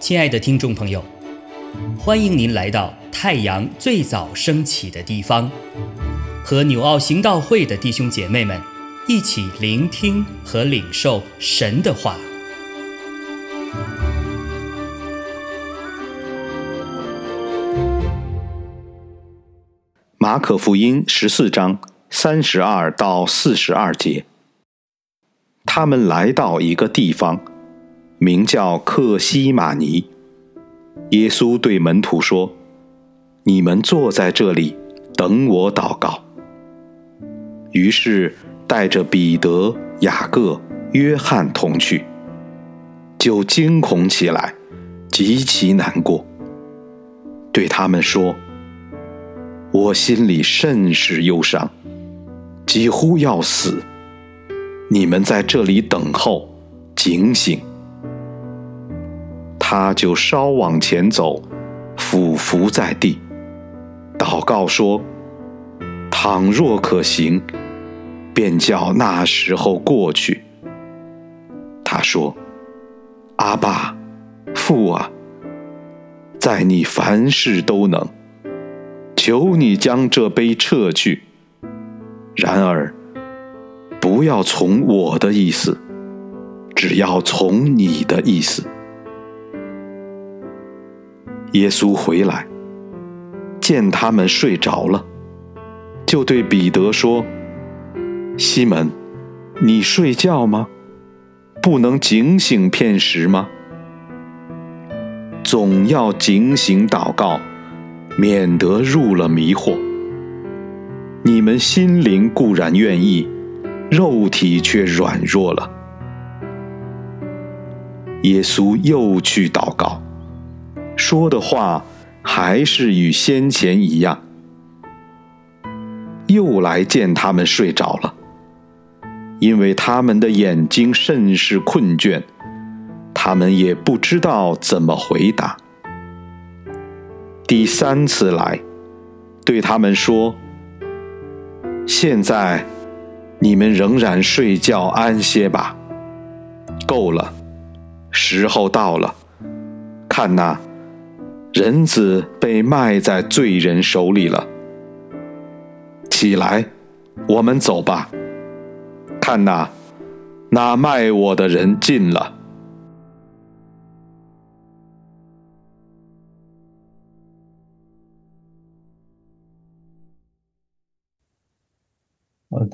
亲爱的听众朋友，欢迎您来到太阳最早升起的地方，和纽奥行道会的弟兄姐妹们一起聆听和领受神的话。马可福音十四章三十二到四十二节，他们来到一个地方。名叫克西马尼。耶稣对门徒说：“你们坐在这里，等我祷告。”于是带着彼得、雅各、约翰同去，就惊恐起来，极其难过，对他们说：“我心里甚是忧伤，几乎要死。你们在这里等候，警醒。”他就稍往前走，俯伏在地，祷告说：“倘若可行，便叫那时候过去。”他说：“阿爸，父啊，在你凡事都能，求你将这杯撤去。然而，不要从我的意思，只要从你的意思。”耶稣回来，见他们睡着了，就对彼得说：“西门，你睡觉吗？不能警醒片时吗？总要警醒祷告，免得入了迷惑。你们心灵固然愿意，肉体却软弱了。”耶稣又去祷告。说的话还是与先前一样，又来见他们睡着了，因为他们的眼睛甚是困倦，他们也不知道怎么回答。第三次来，对他们说：“现在你们仍然睡觉安歇吧，够了，时候到了，看呐。”人子被卖在罪人手里了。起来，我们走吧。看呐，那卖我的人进了。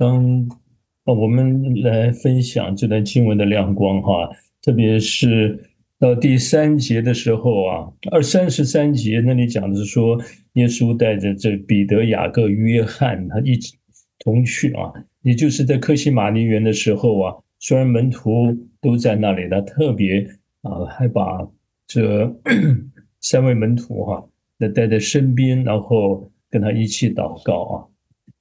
啊，当我们来分享这段经文的亮光哈，特别是。到第三节的时候啊，二三十三节那里讲的是说，耶稣带着这彼得、雅各、约翰，他一起同去啊，也就是在克西马尼园的时候啊，虽然门徒都在那里，他特别啊，还把这三位门徒哈，那带在身边，然后跟他一起祷告啊。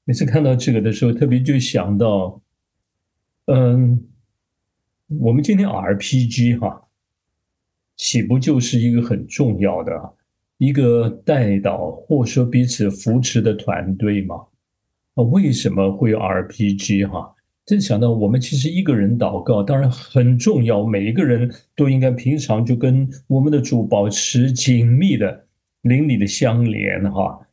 每次看到这个的时候，特别就想到，嗯，我们今天 RPG 哈。岂不就是一个很重要的一个带导或说彼此扶持的团队吗？啊，为什么会有 RPG 哈？真想到我们其实一个人祷告当然很重要，每一个人都应该平常就跟我们的主保持紧密的邻里的相连哈。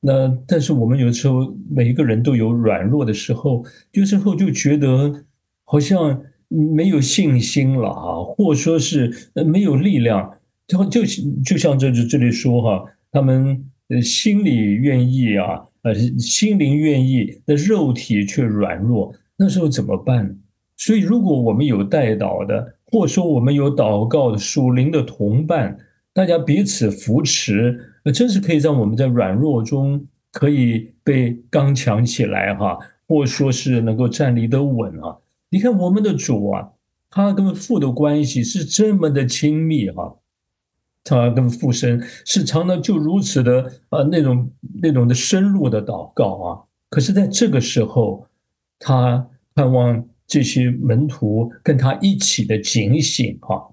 那但是我们有时候每一个人都有软弱的时候，有时候就觉得好像。没有信心了啊，或说是呃没有力量，就就就像这这里说哈，他们呃心里愿意啊，呃心灵愿意，那肉体却软弱，那时候怎么办？所以如果我们有带导的，或说我们有祷告的属灵的同伴，大家彼此扶持，那真是可以让我们在软弱中可以被刚强起来哈，或说是能够站立得稳啊。你看我们的主啊，他跟父的关系是这么的亲密哈，他跟父身是常常就如此的啊那种那种的深入的祷告啊。可是在这个时候，他盼望这些门徒跟他一起的警醒哈。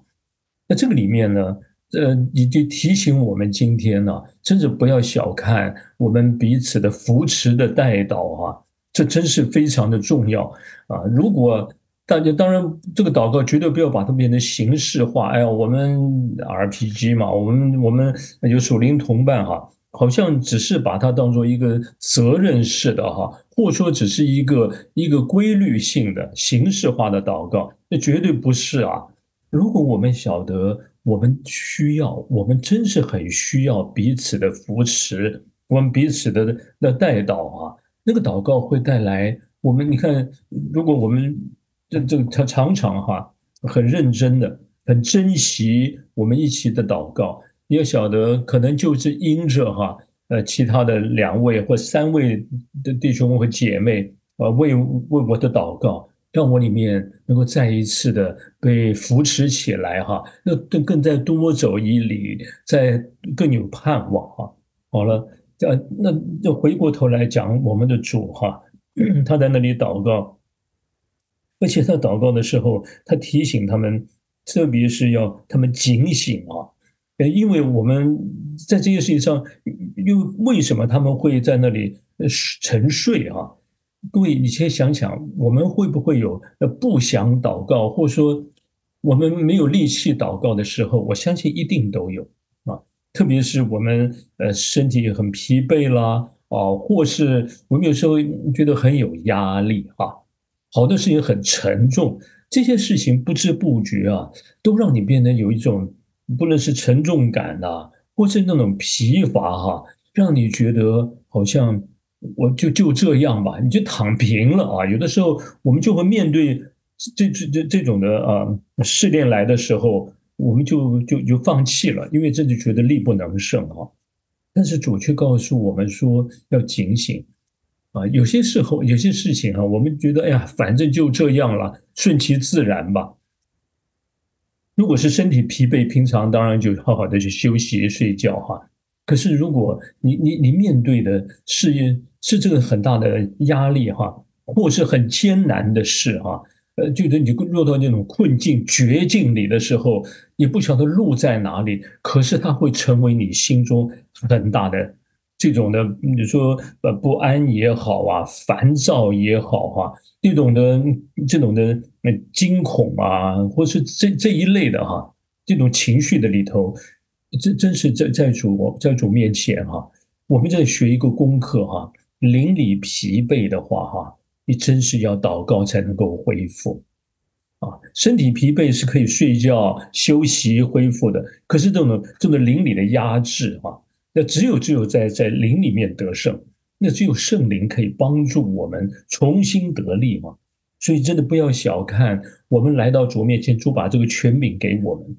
那这个里面呢，呃，你就提醒我们今天呢，真的不要小看我们彼此的扶持的带导啊。这真是非常的重要啊！如果大家当然，这个祷告绝对不要把它变成形式化。哎呀，我们 RPG 嘛，我们我们有属灵同伴哈，好像只是把它当做一个责任式的哈，或说只是一个一个规律性的形式化的祷告，那绝对不是啊。如果我们晓得我们需要，我们真是很需要彼此的扶持，我们彼此的的带祷啊，那个祷告会带来我们。你看，如果我们。这这他常常哈很认真的，很珍惜我们一起的祷告。你要晓得，可能就是因着哈呃其他的两位或三位的弟兄和姐妹啊为为我的祷告，让我里面能够再一次的被扶持起来哈。那更更再多走一里，再更有盼望哈。好了，呃那那回过头来讲我们的主哈，他在那里祷告。而且他祷告的时候，他提醒他们，特别是要他们警醒啊！呃，因为我们在这件事情上，又为什么他们会在那里沉睡啊？各位，你先想想，我们会不会有呃不想祷告，或者说我们没有力气祷告的时候？我相信一定都有啊！特别是我们呃身体很疲惫啦，啊，或是我们有时候觉得很有压力啊。好多事情很沉重，这些事情不知不觉啊，都让你变得有一种，不论是沉重感呐，或是那种疲乏哈，让你觉得好像我就就这样吧，你就躺平了啊。有的时候我们就会面对这这这这种的啊试炼来的时候，我们就就就放弃了，因为这就觉得力不能胜哈。但是主却告诉我们说要警醒。啊，有些时候，有些事情啊，我们觉得，哎呀，反正就这样了，顺其自然吧。如果是身体疲惫，平常当然就好好的去休息睡觉哈。可是如果你你你面对的是是这个很大的压力哈，或是很艰难的事哈，呃，就得你落到那种困境绝境里的时候，也不晓得路在哪里，可是它会成为你心中很大的。这种的，你说呃不安也好啊，烦躁也好啊，这种的这种的那惊恐啊，或是这这一类的哈，这种情绪的里头，真真是在在主在主面前哈，我们在学一个功课哈，邻里疲惫的话哈，你真是要祷告才能够恢复啊，身体疲惫是可以睡觉休息恢复的，可是这种这种邻里的压制哈。那只有只有在在灵里面得胜，那只有圣灵可以帮助我们重新得力嘛。所以真的不要小看我们来到主面前，主把这个权柄给我们。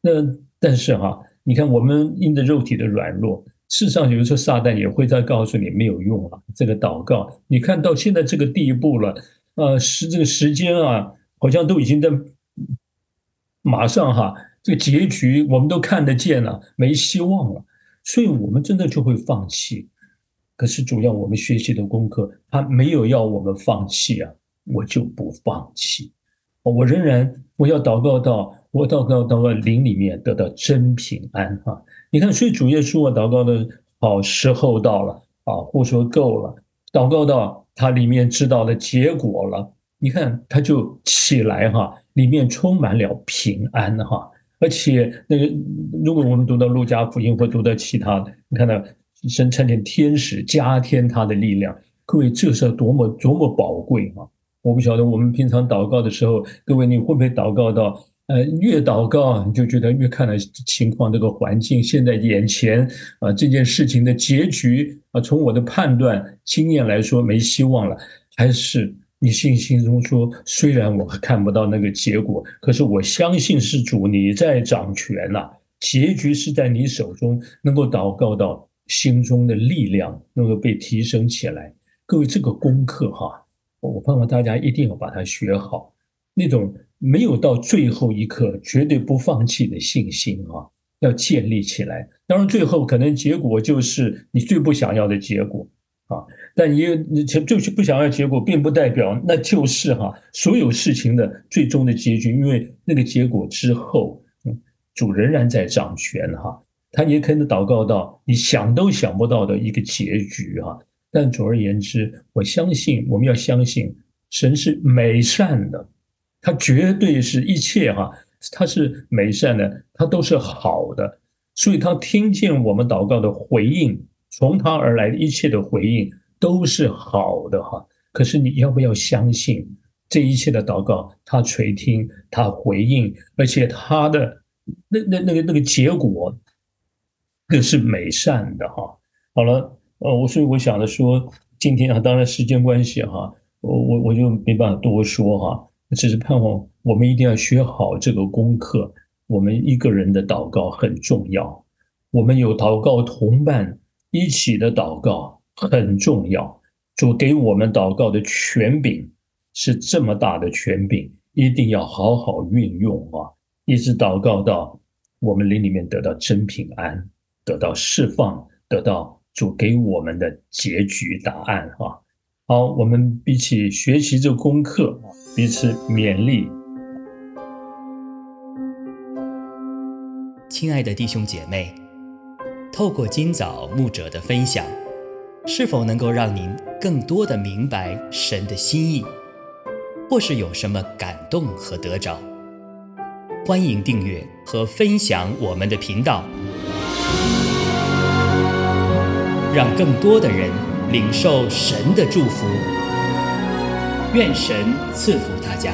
那但是哈，你看我们因着肉体的软弱，事实上有的时候撒旦也会在告诉你没有用啊。这个祷告，你看到现在这个地步了，呃，时这个时间啊，好像都已经在马上哈，这个结局我们都看得见了，没希望了。所以我们真的就会放弃，可是主要我们学习的功课，他没有要我们放弃啊，我就不放弃，我仍然我要祷告到我祷告到灵里面得到真平安啊！你看，所以主耶稣我祷告的好时候到了啊，或说够了，祷告到他里面知道的结果了，你看他就起来哈，里面充满了平安哈。而且那个，如果我们读到路加福音或读到其他的，你看到神差遣天使加添他的力量，各位这是多么多么宝贵啊！我不晓得我们平常祷告的时候，各位你会不会祷告到，呃，越祷告你就觉得越看了情况这个环境现在眼前啊这件事情的结局啊，从我的判断经验来说没希望了，还是？你信心中说，虽然我看不到那个结果，可是我相信是主你在掌权呐，结局是在你手中，能够祷告到心中的力量能够被提升起来。各位，这个功课哈，我盼望大家一定要把它学好。那种没有到最后一刻绝对不放弃的信心啊，要建立起来。当然，最后可能结果就是你最不想要的结果。啊，但也就是不想要结果，并不代表那就是哈所有事情的最终的结局，因为那个结果之后，主仍然在掌权哈，他也可能祷告到你想都想不到的一个结局哈。但总而言之，我相信我们要相信神是美善的他绝对是一切哈，他是美善的，他都是好的，所以他听见我们祷告的回应，从他而来的一切的回应都是好的哈。可是你要不要相信这一切的祷告，他垂听，他回应，而且他的那那那个那个结果，那是美善的哈。好了，呃，我所以我想着说，今天啊，当然时间关系哈，我我我就没办法多说哈，只是盼望我们一定要学好这个功课。我们一个人的祷告很重要，我们有祷告同伴一起的祷告很重要。主给我们祷告的权柄是这么大的权柄，一定要好好运用啊！一直祷告到我们灵里面得到真平安，得到释放，得到。主给我们的结局答案啊，好，我们一起学习这功课，彼此勉励。亲爱的弟兄姐妹，透过今早牧者的分享，是否能够让您更多的明白神的心意，或是有什么感动和得着？欢迎订阅和分享我们的频道。让更多的人领受神的祝福，愿神赐福大家。